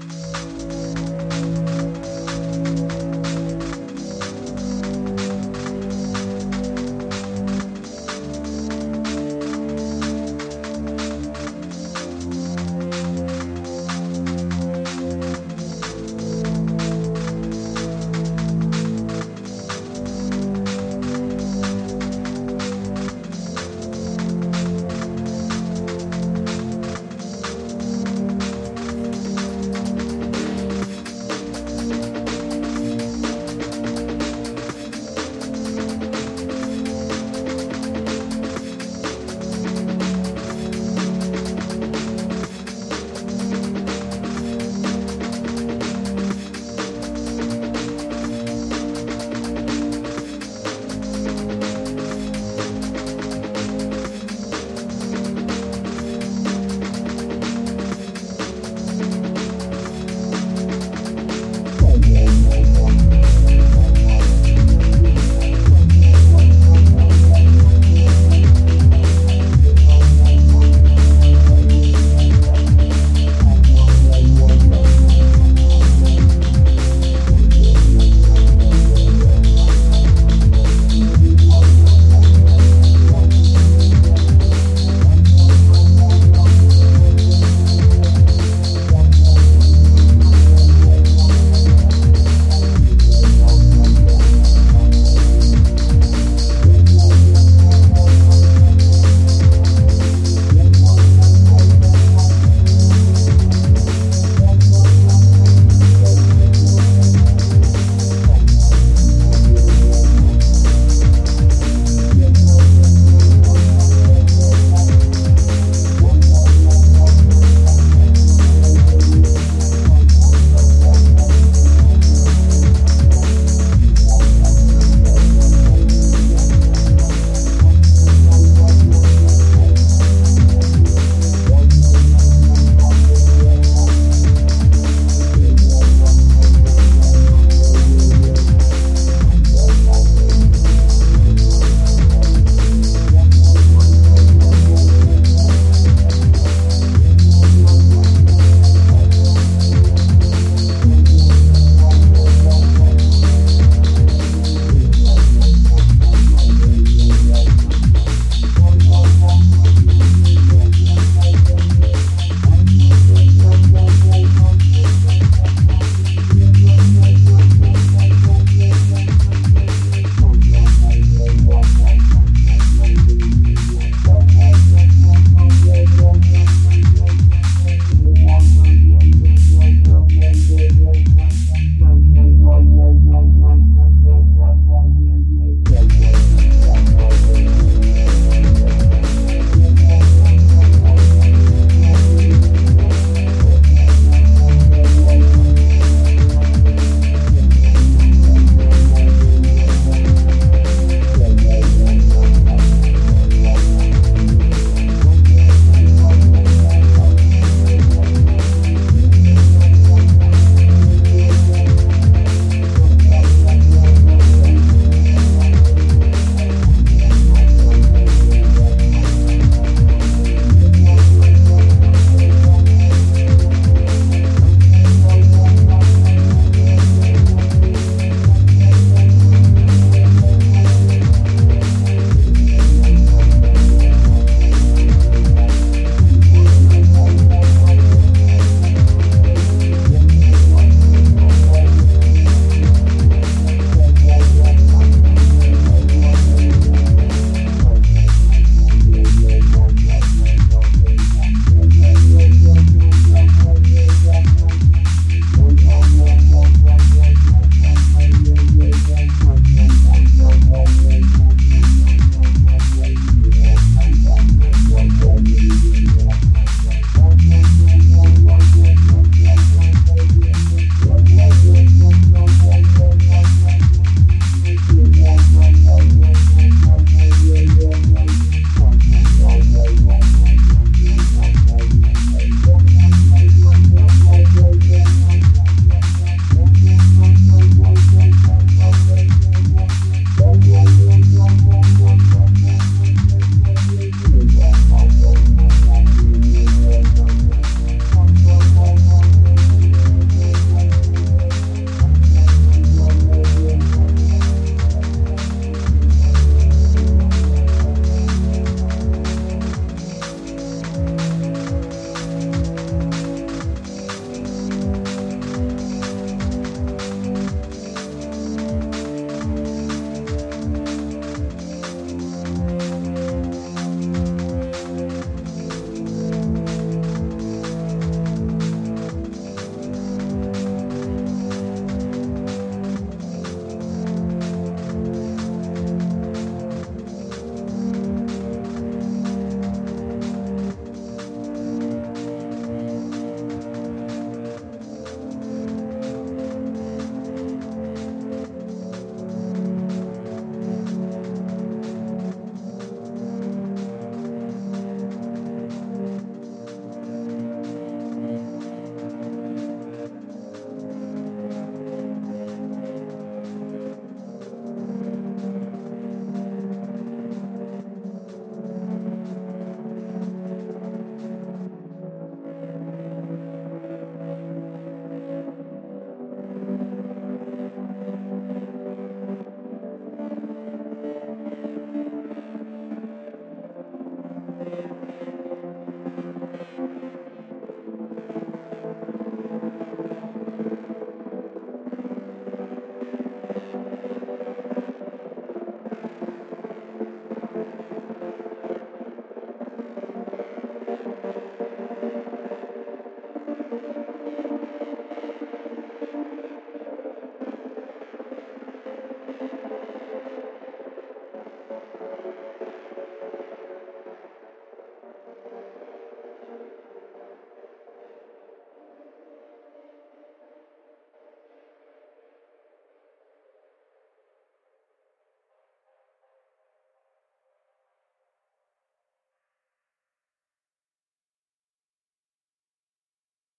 Bye.